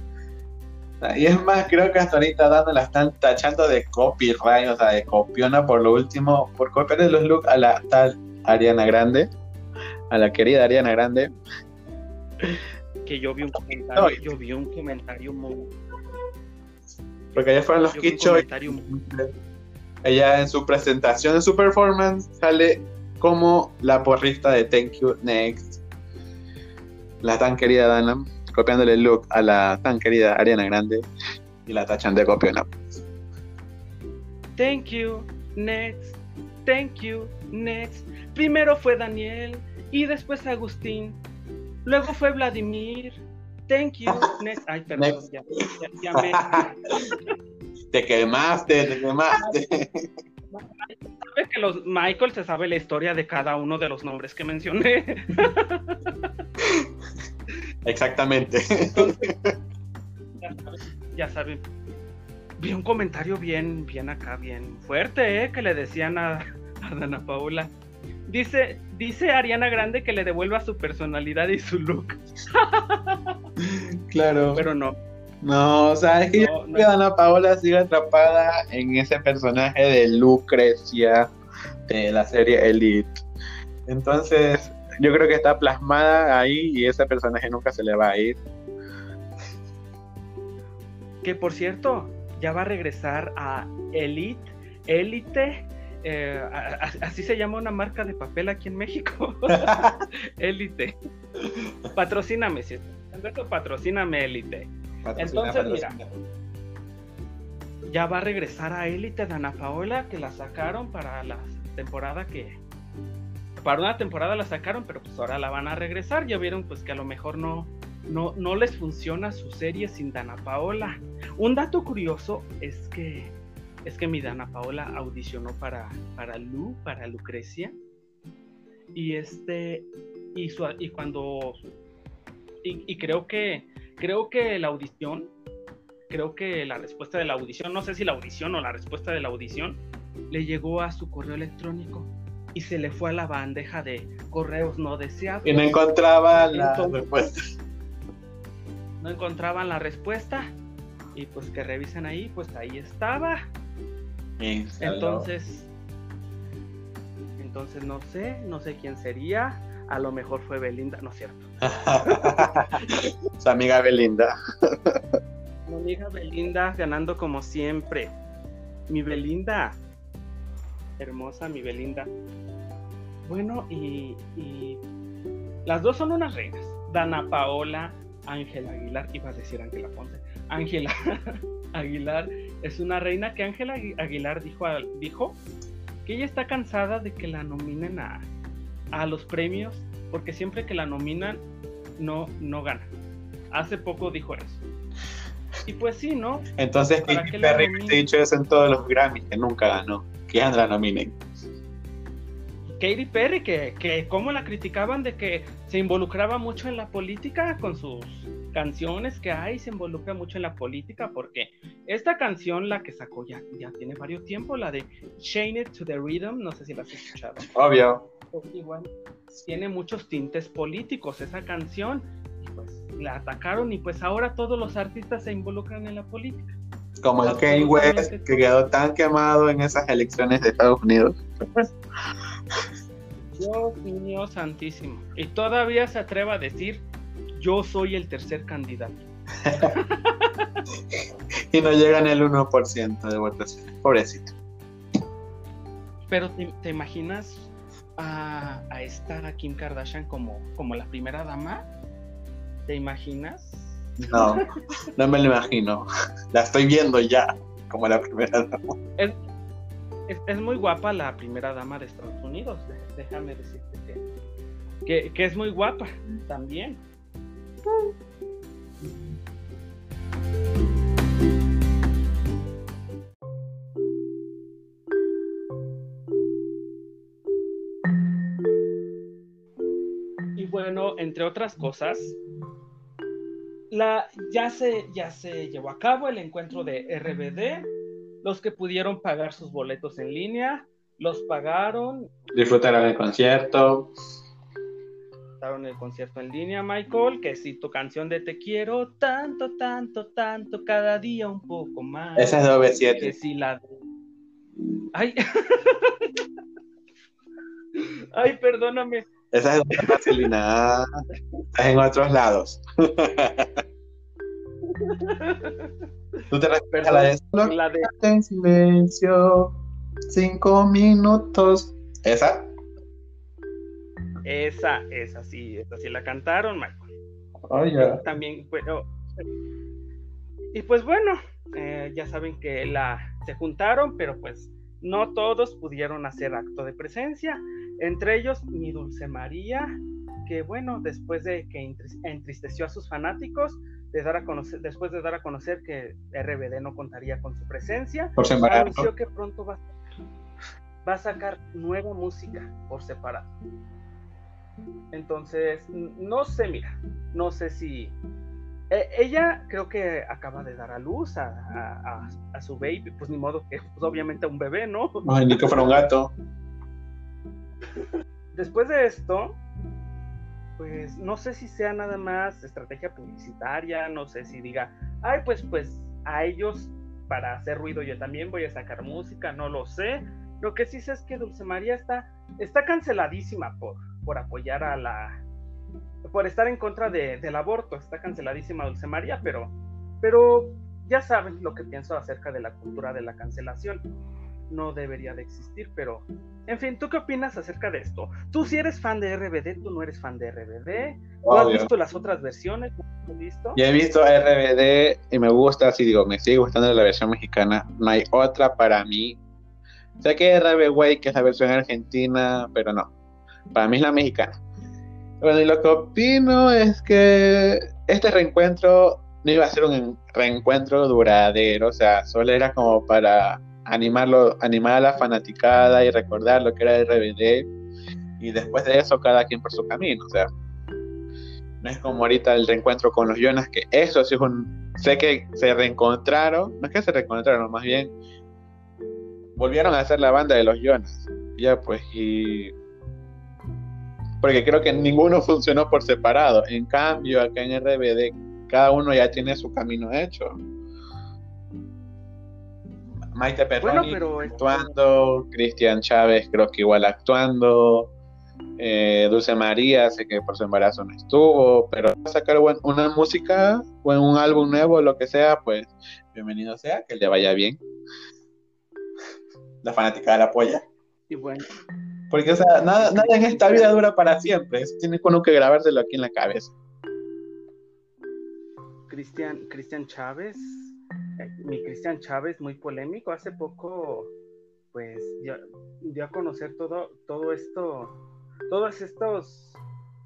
Y es más, creo que hasta ahorita Dana la están tachando de copyright, o sea, de copiona por lo último, por copiarle los looks a la tal Ariana Grande, a la querida Ariana Grande. Que yo vi un comentario, yo vi un comentario muy... Porque allá fueron los Kicho. Ella en su presentación, en su performance, sale como la porrista de Thank You Next. La tan querida Dana copiándole el look a la tan querida Ariana Grande y la tachan de copiona. Thank you, next. Thank you, next. Primero fue Daniel y después Agustín. Luego fue Vladimir. Thank you, next. Ay, perdón, ya, ya, me... Te quemaste, te quemaste. ¿Sabes que los Michael se sabe la historia de cada uno de los nombres que mencioné? Exactamente. ya, saben, Vi un comentario bien, bien acá, bien fuerte, ¿eh? Que le decían a, a Dana Paula. Dice, dice Ariana Grande que le devuelva su personalidad y su look. claro. Pero no. No, o sea, es que Dana Paola sigue atrapada en ese personaje de Lucrecia de la serie Elite. Entonces, yo creo que está plasmada ahí y ese personaje nunca se le va a ir. Que por cierto, ya va a regresar a Elite, Elite, eh, así se llama una marca de papel aquí en México. Elite. Patrocíname, si esto, patrocíname Elite. Entonces, mira, ya va a regresar a Elite de Ana Paola, que la sacaron para la temporada que, para una temporada la sacaron, pero pues ahora la van a regresar. Ya vieron pues que a lo mejor no, no, no les funciona su serie sin Dana Paola. Un dato curioso es que es que mi Dana Paola audicionó para, para Lu, para Lucrecia. Y este y, su, y cuando y, creo que creo que la audición creo que la respuesta de la audición, no sé si la audición o la respuesta de la audición le llegó a su correo electrónico y se le fue a la bandeja de correos no deseados. Y no encontraba la respuesta. No encontraban la respuesta y pues que revisen ahí, pues ahí estaba. Entonces, entonces no sé, no sé quién sería. A lo mejor fue Belinda, no es cierto. Su amiga Belinda. Mi amiga Belinda ganando como siempre. Mi Belinda, hermosa mi Belinda. Bueno, y, las dos son unas reinas. Dana Paola, Ángela Aguilar, iba a decir Ángela Ponce. Ángela Aguilar es una reina que Ángela Aguilar dijo, dijo que ella está cansada de que la nominen a, a los premios porque siempre que la nominan no, no gana. Hace poco dijo eso. Y pues sí, ¿no? Entonces, Katy Perry ha dicho eso en todos los Grammys, que nunca ganó que la nominen. Katy Perry, que, que cómo la criticaban de que se involucraba mucho en la política con sus canciones que hay, se involucra mucho en la política, porque esta canción, la que sacó ya, ya tiene varios tiempo, la de Shane It to the Rhythm, no sé si la has escuchado. Obvio. Igual, tiene muchos tintes políticos esa canción, y pues la atacaron y pues ahora todos los artistas se involucran en la política. Como el Kanye West, que quedó tan quemado en esas elecciones de Estados Unidos. Dios mío santísimo. Y todavía se atreva a decir, yo soy el tercer candidato. y no llegan el 1% de votación. Pobrecito. Pero te, imaginas a, a, esta Kim Kardashian como, como la primera dama? ¿Te imaginas? No, no me lo imagino. La estoy viendo ya, como la primera dama. Es, muy guapa la primera dama de Estados Unidos, déjame decirte que, que, es muy guapa también. Y bueno, entre otras cosas, la, ya, se, ya se llevó a cabo el encuentro de RBD. Los que pudieron pagar sus boletos en línea, los pagaron. Disfrutaron el concierto. agotaron el concierto en línea, Michael, que si tu canción de Te quiero tanto, tanto, tanto, cada día un poco más. Esa es de 7 Que si la... Ay. Ay, perdóname. Esa es Marcelina. Estás en otros lados. ¿Tú te refieres a la de La de... en silencio? Cinco minutos. ¿Esa? Esa, esa sí, esa sí la cantaron, Michael. Oh, ya. También, bueno. Y pues bueno, eh, ya saben que la se juntaron, pero pues no todos pudieron hacer acto de presencia. Entre ellos, mi Dulce María, que bueno, después de que entristeció a sus fanáticos, de dar a conocer, después de dar a conocer que RBD no contaría con su presencia, Por separado. anunció que pronto va, va a sacar nueva música por separado. Entonces, no sé, mira, no sé si... eh, ella creo que acaba de dar a luz a, a- a- a su baby, pues ni modo que, pues obviamente a un bebé, ¿no? Ay, ni que fuera un gato. Después de esto, pues no sé si sea nada más estrategia publicitaria, no sé si diga, ay, pues, pues a ellos para hacer ruido yo también voy a sacar música, no lo sé. Lo que sí sé es que Dulce María está, está canceladísima por, por apoyar a la, por estar en contra de- del aborto, está canceladísima Dulce María, pero, pero ya saben lo que pienso acerca de la cultura de la cancelación. No debería de existir, pero en fin, ¿tú qué opinas acerca de esto? Tú si eres fan de RBD, tú no eres fan de RBD. ¿Tú has visto las otras versiones? ¿No has visto? Ya he visto RBD y me gusta, así digo, me sigue gustando la versión mexicana. No hay otra para mí. Sé que RB que es la versión argentina, pero no. Para mí es la mexicana. Bueno, y lo que opino es que este reencuentro no iba a ser un reencuentro duradero, o sea, solo era como para animarlo, animar a la fanaticada y recordar lo que era RBD. Y después de eso, cada quien por su camino, o sea. No es como ahorita el reencuentro con los Jonas, que eso sí es un. Sé que se reencontraron, no es que se reencontraron, más bien volvieron a hacer la banda de los Jonas. Ya, pues, y. Porque creo que ninguno funcionó por separado. En cambio, acá en RBD, cada uno ya tiene su camino hecho. Maite Perroni Bueno, actuando, Cristian Chávez creo que igual actuando, eh, Dulce María sé que por su embarazo no estuvo, pero sacar buen- una música o un álbum nuevo, lo que sea, pues bienvenido sea, que le vaya bien. La fanática la apoya. Y bueno, Porque, o sea, nada, nada en esta vida dura para siempre. Eso tiene uno que grabárselo aquí en la cabeza. Cristian, Cristian Chávez, mi Cristian Chávez, muy polémico, hace poco, pues, dio, dio a conocer todo, todo esto, todas estas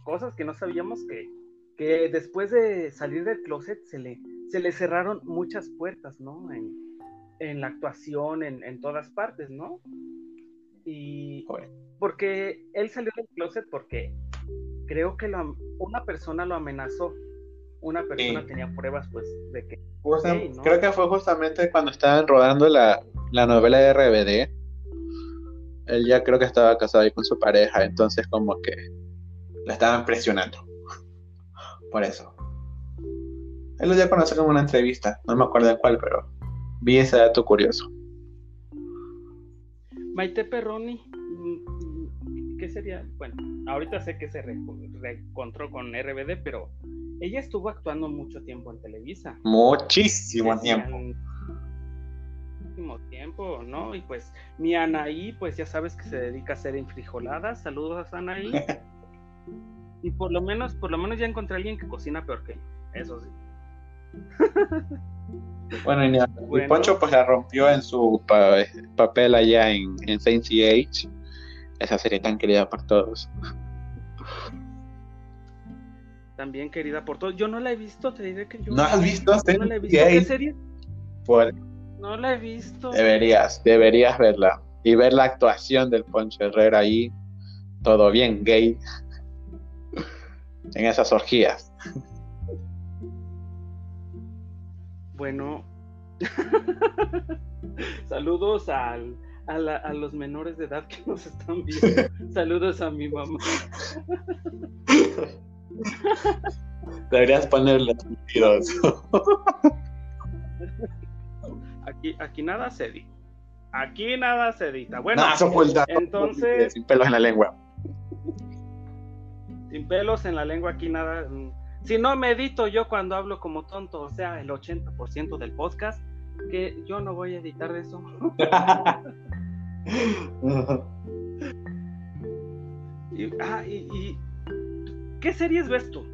cosas que no sabíamos que, que después de salir del closet se le, se le cerraron muchas puertas, ¿no? En, en la actuación, en, en todas partes, ¿no? Y Joder. porque él salió del closet porque creo que lo- una persona lo amenazó. Una persona Sí. tenía pruebas, pues, de que Justa- Sí, ¿no? Creo que fue justamente cuando estaban rodando la, la novela de RBD. Él ya creo que estaba casado ahí con su pareja, entonces como que la estaban presionando. Por eso. Él lo dio a conocer en una entrevista, no me acuerdo de cuál, pero vi ese dato curioso. Maite Perroni, mm, ¿qué sería? Bueno, ahorita sé que se re- reencontró con RBD, pero ella estuvo actuando mucho tiempo en Televisa. Muchísimo Decían- tiempo. Muchísimo tiempo, ¿no? Y pues mi Anaí, pues ya sabes que se dedica a hacer enfrijoladas. Saludos, Anaí. y por lo menos, por lo menos ya encontré a alguien que cocina peor que yo. Eso sí. Bueno, y, y Bueno. Poncho pues la rompió en su pa- papel allá en, en Saint CH, esa serie tan querida por todos. También querida por todos. Yo no la he visto, te diré que yo. ¿No has visto No la he visto. ¿Qué serie? No la he visto. Deberías, deberías verla. Y ver la actuación del Poncho Herrera ahí, todo bien gay, en esas orgías. Bueno, saludos al, a, los menores de edad que nos están viendo. Saludos a mi mamá. Deberías ponerle tiros. aquí, aquí nada se edita. Aquí nada se edita. Bueno, entonces. Sin pelos en la lengua. Sin pelos en la lengua, aquí nada. Si no me edito yo cuando hablo como tonto, o sea, el 80% del podcast, que yo no voy a editar de eso. ah, y, ¿qué series ves tú?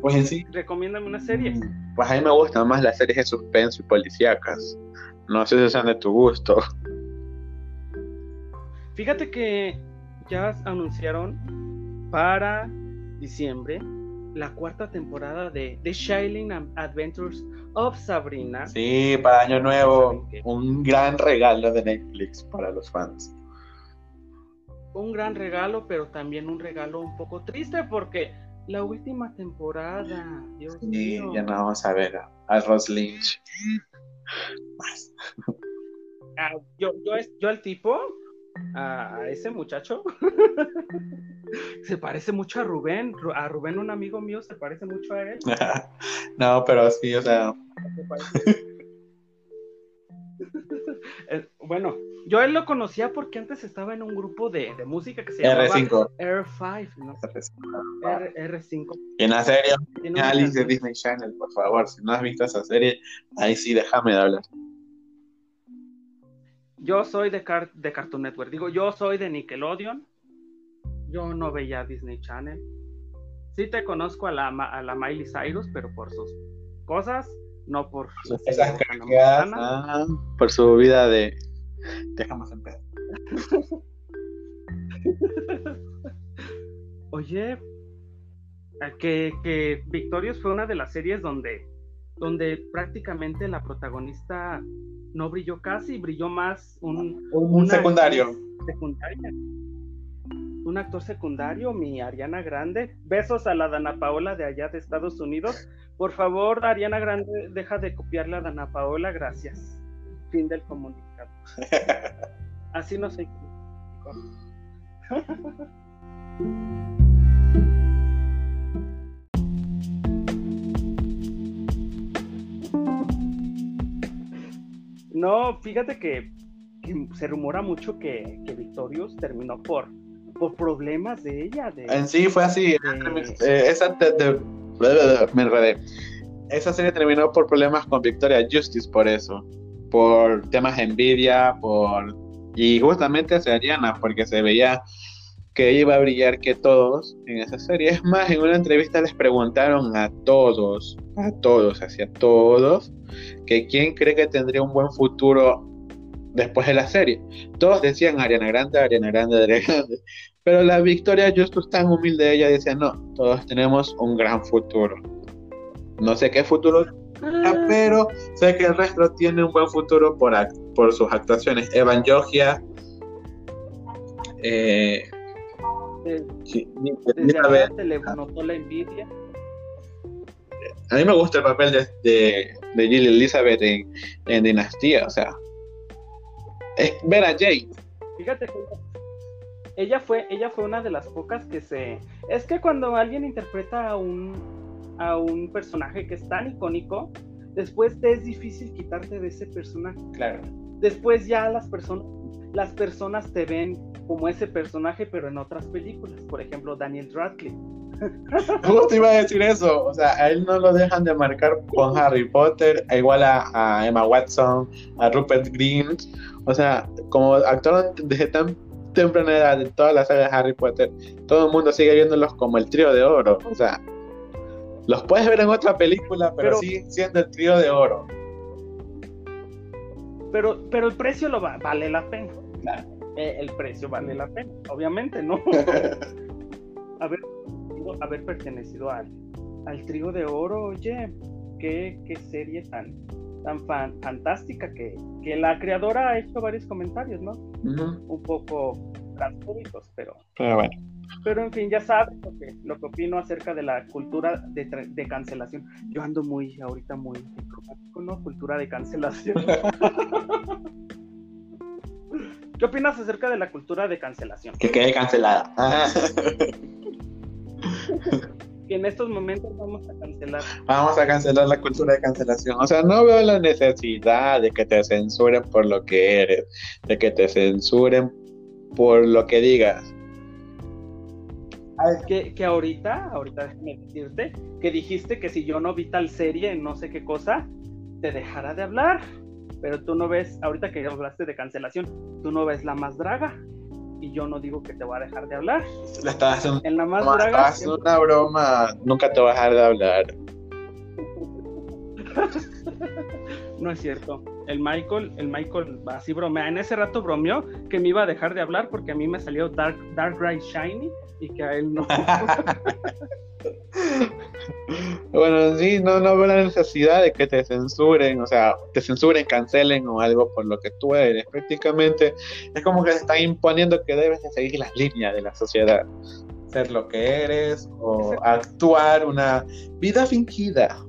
Pues en sí. Recomiéndame una serie. Pues a mí me gustan más las series de suspenso y policíacas. No sé si sean de tu gusto. Fíjate que ya anunciaron para diciembre la cuarta temporada de The Shining Adventures of Sabrina. Sí, para Año Nuevo, un gran regalo de Netflix para los fans. Un gran regalo, pero también un regalo un poco triste porque la última temporada, Dios sí, ya no vamos a ver a, Ross Lynch. Ah, yo, yo, yo el tipo, a ese muchacho, se parece mucho a Rubén. A Rubén, un amigo mío, se parece mucho a él. no, pero sí, o sea. Eh, bueno, yo él lo conocía porque antes estaba en un grupo de, música que se llamaba R5. R5, ¿no? R, 5 Y en la serie, Alice de Disney Channel, por favor, si no has visto esa serie, ahí sí déjame de hablar. Yo soy de, de Cartoon Network, digo, yo soy de Nickelodeon yo no veía Disney Channel. Sí te conozco a la, a la Miley Cyrus, pero por sus cosas, no por Esas ah, por su vida de dejamos en pedo. Oye, que, que Victorious fue una de las series donde, donde prácticamente la protagonista no brilló casi, brilló más un, un secundario. Secundaria un actor secundario, mi Ariana Grande. Besos a la Dana Paola de allá de Estados Unidos. Por favor, Ariana Grande, deja de copiarle a Dana Paola, gracias. Fin del comunicado. Así no soy No, fíjate que, se rumora mucho que, que Victorious terminó por por problemas de ella. De, en sí fue así. Eh, esa me enredé. Esa serie terminó por problemas con Victoria Justice por eso. Por temas de envidia, por... Y justamente hacia Ariana, porque se veía que iba a brillar que todos en esa serie. Es más, en una entrevista les preguntaron a todos, a todos, hacia todos, que quién cree que tendría un buen futuro después de la serie. Todos decían Ariana Grande, Ariana Grande, Ariana Grande. Pero la Victoria Justus tan humilde, ella decía, no, todos tenemos un gran futuro. No sé qué futuro, ah. pero sé que el resto tiene un buen futuro por, por sus actuaciones. Evan Georgia, eh, sí, le notó la envidia. A mí me gusta el papel de, de, de Jill Elizabeth en, en Dinastía, o sea, es ver a Jade. Fíjate que ella fue, ella fue una de las pocas que se. Es que cuando alguien interpreta a un, a un personaje que es tan icónico, después te es difícil quitarte de ese personaje. Claro. Después ya las personas, las personas te ven como ese personaje, pero en otras películas. Por ejemplo, Daniel Radcliffe. Justo iba a decir eso. O sea, a él no lo dejan de marcar con Harry Potter, igual a, Emma Watson, a Rupert Green. O sea, como actor desde tan temprana edad de todas las sagas de Harry Potter, todo el mundo sigue viéndolos como el trío de oro. O sea, los puedes ver en otra película, pero, sí siendo el trío de oro. Pero, pero el precio lo vale la pena. Eh, el precio vale la pena, obviamente, ¿no? haber, haber pertenecido al, al trío de oro, oye, qué, qué serie tan, tan fantástica que, la creadora ha hecho varios comentarios, ¿no? Un poco transfóbicos, pero... Pero bueno. Pero en fin, ya sabes lo que, lo que opino acerca de la cultura de, de cancelación. Yo ando muy, ahorita muy ¿no? Cultura de cancelación. ¿Qué opinas acerca de la cultura de cancelación? Que quede cancelada. que en estos momentos vamos a cancelar. Vamos a cancelar la cultura de cancelación. O sea, no veo la necesidad de que te censuren por lo que eres, de que te censuren por lo que digas. Que, que ahorita, ahorita déjame decirte, que dijiste que si yo no vi tal serie, no sé qué cosa, te dejará de hablar. Pero tú no ves, ahorita que hablaste de cancelación, tú no ves la más draga y yo no digo que te voy a dejar de hablar. Le estás haciendo, en la más draga, una broma, nunca te voy a dejar de hablar. no es cierto. El Michael, el Michael así bromea. En ese rato bromeó que me iba a dejar de hablar porque a mí me salió Dark, Dark Bright Shiny y que a él no. bueno, sí, no, no veo la necesidad de que te censuren, o sea, te censuren, cancelen o algo por lo que tú eres. Prácticamente es como que se están imponiendo que debes de seguir las líneas de la sociedad. Ser lo que eres o actuar una vida fingida.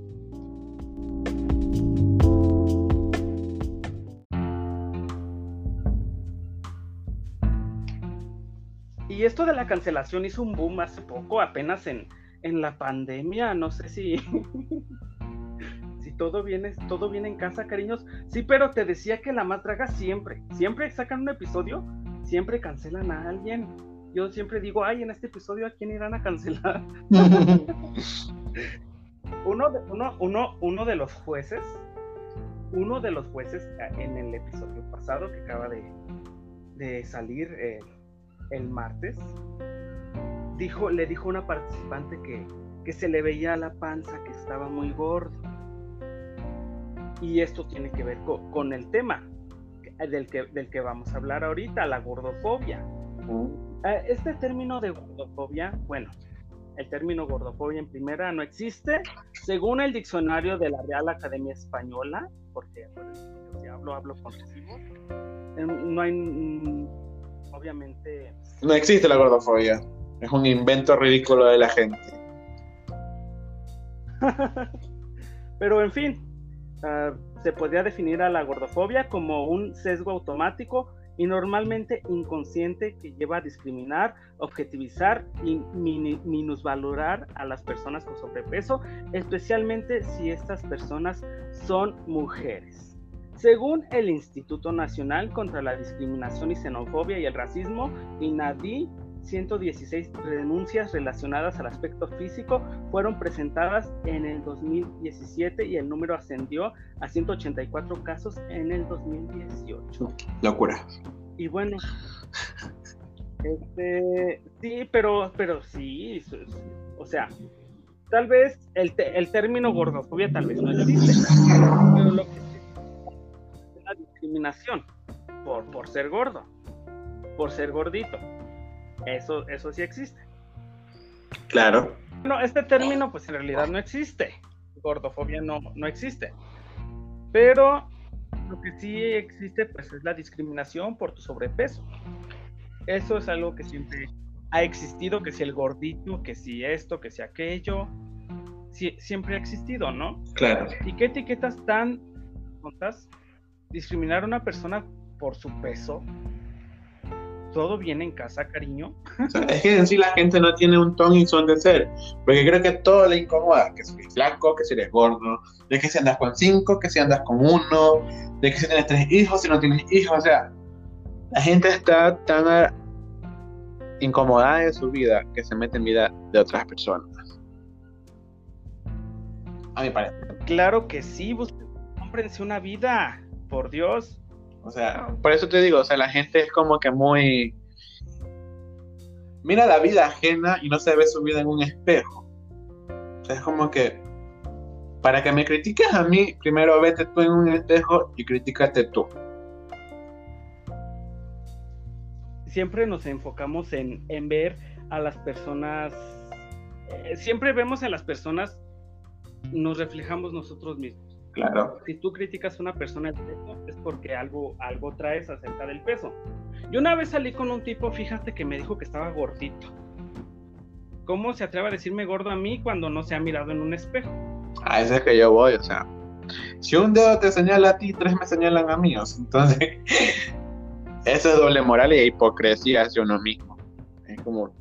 Y esto de la cancelación hizo un boom hace poco, apenas en, en la pandemia, no sé si, si todo viene, todo viene en casa, cariños. Sí, pero te decía que la más draga siempre, siempre sacan un episodio, siempre cancelan a alguien. Yo siempre digo, ay, en este episodio a quién irán a cancelar. uno, de, uno, uno, uno de los jueces, uno de los jueces eh, en el episodio pasado que acaba de, de salir eh, el martes, dijo, le dijo a una participante que, que se le veía la panza, que estaba muy gordo. Y esto tiene que ver con, el tema del que, del que vamos a hablar ahorita, la gordofobia. Eh, este término de gordofobia, bueno, el término gordofobia en primera no existe. Según el diccionario de la Real Academia Española, porque si hablo, hablo consigo, em, no hay, mm, obviamente... No existe la gordofobia. Es un invento ridículo de la gente. Pero en fin, ah, se podría definir a la gordofobia como un sesgo automático y normalmente inconsciente que lleva a discriminar, objetivizar y minusvalorar a las personas con sobrepeso, especialmente si estas personas son mujeres. Según el Instituto Nacional contra la Discriminación y Xenofobia y el Racismo, INADI, 116 denuncias relacionadas al aspecto físico fueron presentadas en el 2017 y el número ascendió a 184 casos en el 2018. Locura. Y bueno, este, sí, pero, pero sí, o sea, tal vez el, el término gordofobia tal vez no existe, pero lo que discriminación por, por ser gordo, por ser gordito. Eso, eso sí existe. Claro. No, este término pues en realidad no existe. Gordofobia no, no existe. Pero lo que sí existe pues es la discriminación por tu sobrepeso. Eso es algo que siempre ha existido, que si el gordito, que si esto, que si aquello, siempre ha existido, ¿no? Claro. ¿Y qué etiquetas tan tontas discriminar a una persona por su peso todo viene en casa, cariño. es que en sí la gente no tiene un ton y son de ser, porque creo que todo le incomoda, que si eres flaco, que si eres gordo, de que si andas con cinco, que si andas con uno, de que si tienes tres hijos, si no tienes hijos, o sea, la gente está tan incomodada de su vida que se mete en vida de otras personas. A mi parecer. Claro que sí, cómprense una vida, por Dios. O sea, por eso te digo, o sea, la gente es como que muy... Mira la vida ajena y no se ve su vida en un espejo. O sea, es como que... Para que me critiques a mí, primero vete tú en un espejo y critícate tú. Siempre nos enfocamos en, en ver a las personas... Eh, siempre vemos a las personas, nos reflejamos nosotros mismos. Claro. Si tú criticas a una persona peso, es porque algo, algo traes acerca del peso. Yo una vez salí con un tipo, fíjate que me dijo que estaba gordito. ¿Cómo se atreve a decirme gordo a mí cuando no se ha mirado en un espejo? A ese es que yo voy, o sea, si un dedo te señala a ti, tres me señalan a mí, entonces... eso es doble moral y hipocresía hacia uno mismo. Es como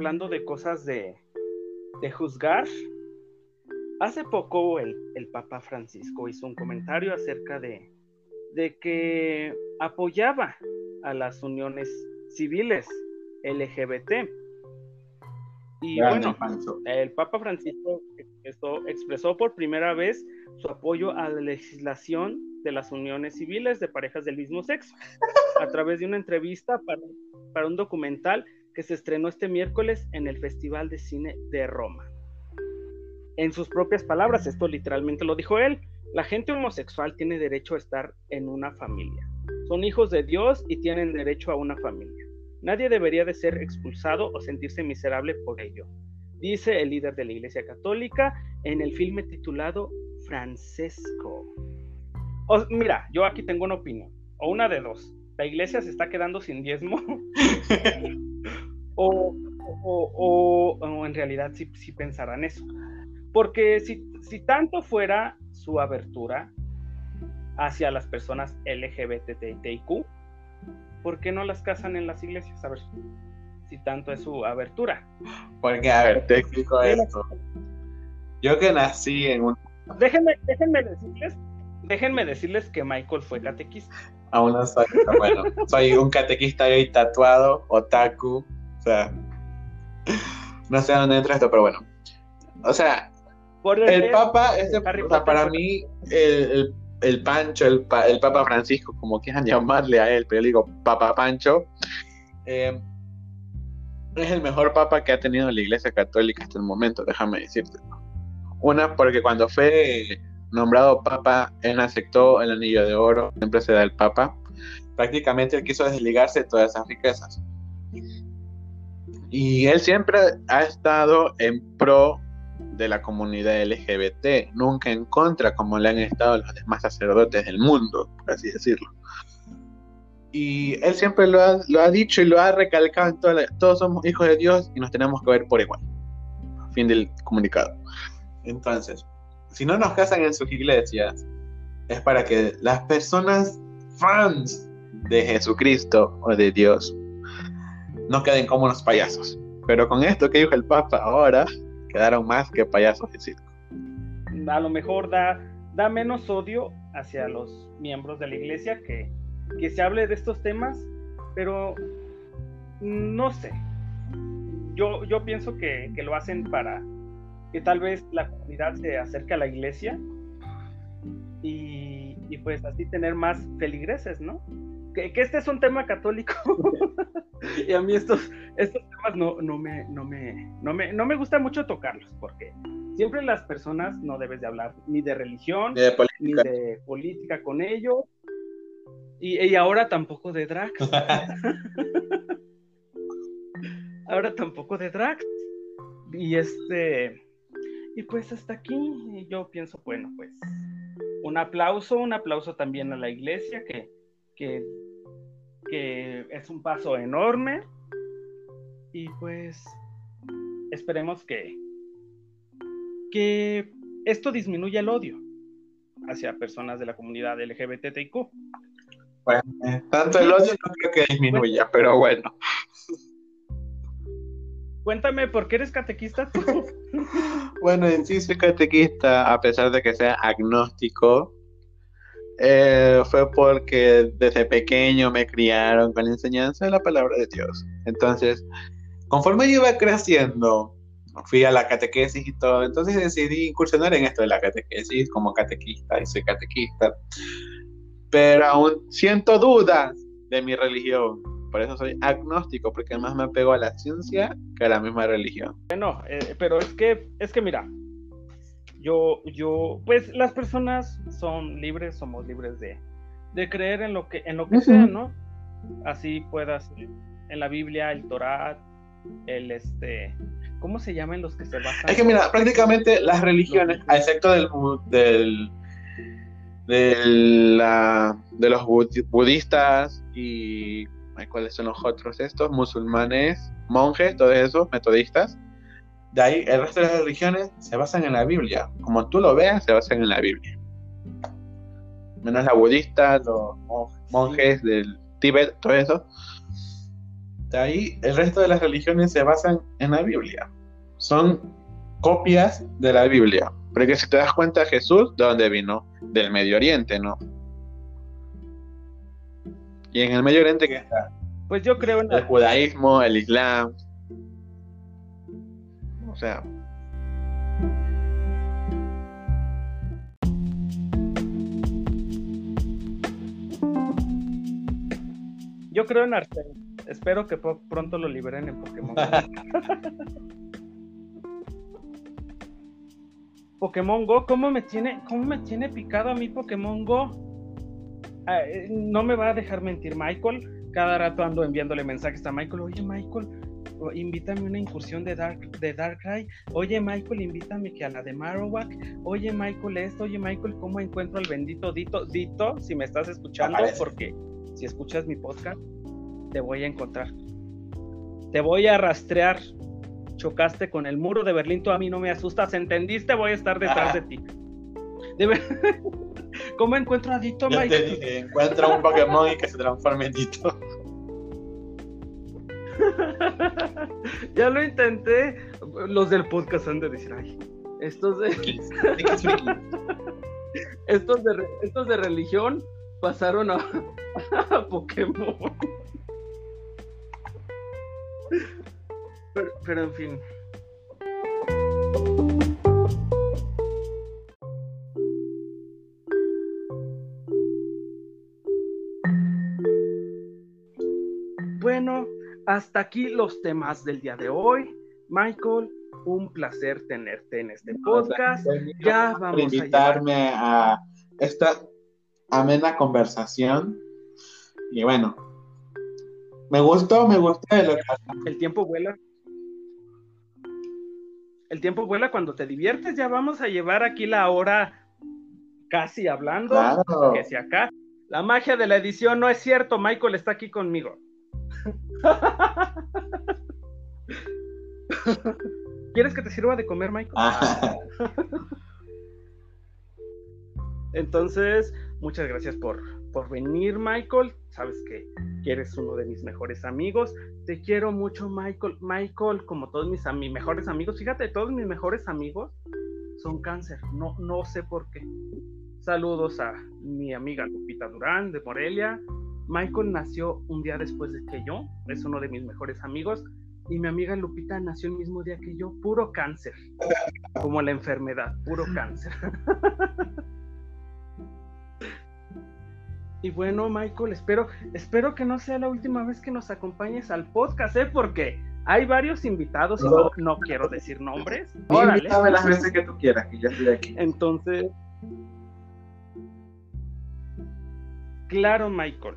hablando de cosas de, de juzgar, hace poco el, el, Papa Francisco hizo un comentario acerca de, de que apoyaba a las uniones civiles LGBT. Y bueno, el Papa Francisco expresó, expresó por primera vez su apoyo a la legislación de las uniones civiles de parejas del mismo sexo a través de una entrevista para, para un documental que se estrenó este miércoles en el Festival de Cine de Roma. En sus propias palabras, esto literalmente lo dijo él, la gente homosexual tiene derecho a estar en una familia. Son hijos de Dios y tienen derecho a una familia. Nadie debería de ser expulsado o sentirse miserable por ello, dice el líder de la Iglesia Católica en el filme titulado Francesco. mira, yo aquí tengo una opinión, o una de dos. La iglesia se está quedando sin diezmo o, o, en realidad sí, sí, pensarán eso. Porque si, si tanto fuera su abertura hacia las personas LGBTIQ, ¿por qué no las casan en las iglesias? A ver, si tanto es su abertura. Porque, a ver, te explico esto. Yo que nací en un... Déjenme, déjenme decirles, déjenme decirles que Michael fue catequista. Aún no soy, bueno, soy un catequista ahí tatuado, otaku, o sea, no sé dónde entra esto, pero bueno. O sea, el, Papa, o sea, para mí, el, el, Pancho, el, el, Papa Francisco, como quieran llamarle a él, pero yo digo Papa Pancho, eh, es el mejor Papa que ha tenido la Iglesia Católica hasta el momento, déjame decirte. Una, porque cuando fue nombrado Papa, él aceptó el anillo de oro, siempre se da el Papa. Prácticamente él quiso desligarse de todas esas riquezas. Y él siempre ha estado en pro de la comunidad LGBT, nunca en contra como le han estado los demás sacerdotes del mundo, por así decirlo. Y él siempre lo ha, lo ha dicho y lo ha recalcado todos somos hijos de Dios y nos tenemos que ver por igual. Fin del comunicado. Entonces, si no nos casan en sus iglesias, es para que las personas fans de Jesucristo o de Dios no queden como unos payasos. Pero con esto que dijo el Papa ahora, quedaron más que payasos de circo. A lo mejor da, da menos odio hacia los miembros de la iglesia que, que se hable de estos temas, pero no sé. Yo, yo pienso que, que lo hacen para que tal vez la comunidad se acerque a la iglesia y, y pues así tener más feligreses, ¿no? Que, este es un tema católico y a mí estos, estos temas no, no, me, no, me, no, me, no me gusta mucho tocarlos porque siempre las personas no debes de hablar ni de religión ni de política, con ellos y, y ahora tampoco de drags. ahora tampoco de drags. Y este, y pues hasta aquí yo pienso, bueno, pues un aplauso, un aplauso también a la iglesia que que, es un paso enorme y pues esperemos que, que esto disminuya el odio hacia personas de la comunidad LGBTIQ. Bueno, tanto el odio no creo que disminuya, pero bueno. Cuéntame, ¿por qué eres catequista tú? bueno, en sí soy catequista, a pesar de que sea agnóstico, eh, fue porque desde pequeño me criaron con la enseñanza de la palabra de Dios. Entonces, conforme yo iba creciendo, fui a la catequesis y todo, entonces decidí incursionar en esto de la catequesis como catequista y soy catequista. Pero aún siento dudas de mi religión. Por eso soy agnóstico, porque más me apego a la ciencia que a la misma religión. Bueno, eh, pero es que, es que mira, yo, yo, pues las personas son libres, somos libres de, de creer en lo que, en lo que sea, ¿no? Así puedas, en la Biblia, el Torah, el este, ¿cómo se llaman los que se basan? Es que mira, prácticamente las religiones, a excepto del, del, la, de los budistas y ¿cuáles son los otros estos? Musulmanes, monjes, todos esos, metodistas. De ahí el resto de las religiones se basan en la Biblia. Como tú lo veas, se basan en la Biblia. Menos la budista, los monjes del Tíbet, todo eso. De ahí el resto de las religiones se basan en la Biblia. Son copias de la Biblia. Porque si te das cuenta, Jesús, ¿de dónde vino? Del Medio Oriente, ¿no? Y en el Medio Oriente, ¿qué está? Pues yo creo en el judaísmo, el islam. Sea. Yo creo en Arcel. Espero que pronto lo liberen en Pokémon. Pokémon Go, ¿cómo me tiene, cómo me tiene picado a mí Pokémon Go? Ah, eh, no me va a dejar mentir Michael cada rato ando enviándole mensajes a Michael, oye Michael, invítame a una incursión de Dark de Darkrai, oye Michael, invítame que a la de Marowak, oye Michael esto, oye Michael, ¿cómo encuentro al bendito Dito? Dito, si me estás escuchando, porque si escuchas mi podcast, te voy a encontrar. Te voy a rastrear. Chocaste con el muro de Berlín, tú a mí no me asustas, ¿entendiste? Voy a estar detrás de ti. ¿Cómo encuentro a Dito, Te dije, encuentra un Pokémon y que se transforme en Dito. ya lo intenté. Los del podcast han de decir, ay, estos de. estos de estos de religión pasaron a, a Pokémon. Pero, pero en fin. Hasta aquí los temas del día de hoy. Michael, un placer tenerte en este podcast. ya vamos a invitarme a, esta amena conversación. Y bueno, me gustó, me gustó el tiempo vuela. El tiempo vuela cuando te diviertes. Ya vamos a llevar aquí la hora casi hablando. Que si acá. La magia de la edición no es cierto. Michael está aquí conmigo. ¿Quieres que te sirva de comer, Michael? Ah. Entonces, muchas gracias por, por venir, Michael. Sabes que, eres uno de mis mejores amigos. Te quiero mucho, Michael. Michael, como todos mis, mis mejores amigos, fíjate, todos mis mejores amigos son cáncer. No, no sé por qué. Saludos a mi amiga Lupita Durán de Morelia, Michael nació un día después de que yo, es uno de mis mejores amigos, y mi amiga Lupita nació el mismo día que yo, puro cáncer, como la enfermedad, puro cáncer. y bueno, Michael, espero, espero que no sea la última vez que nos acompañes al podcast, ¿eh? Porque hay varios invitados y no, quiero decir nombres. Órale. las veces que tú quieras, que ya estoy aquí. Entonces, claro, Michael.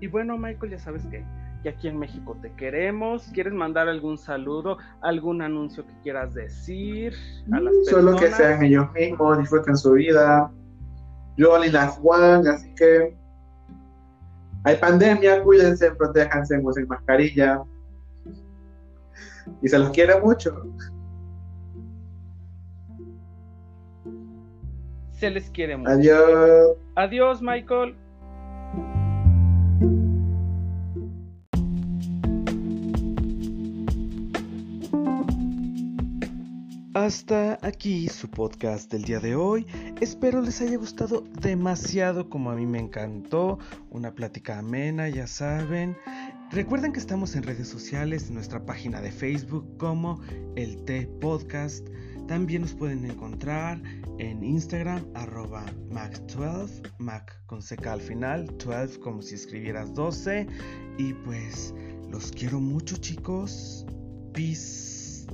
Y bueno, Michael, ya sabes que, aquí en México te queremos. ¿Quieres mandar algún saludo, algún anuncio que quieras decir a las Solo que sean ellos mismos, disfruten su vida. Yo, Lina Juan, así que hay pandemia, cuídense, protéjanse, usen mascarilla. Y se los quiere mucho. Se les quiere mucho. Adiós. Adiós, Michael. Hasta aquí su podcast del día de hoy. Espero les haya gustado demasiado como a mí me encantó. Una plática amena, ya saben. Recuerden que estamos en redes sociales, en nuestra página de Facebook como el T Podcast. También nos pueden encontrar en Instagram arroba Mac12, Mac con seca al final, 12 como si escribieras 12. Y pues los quiero mucho chicos. Peace.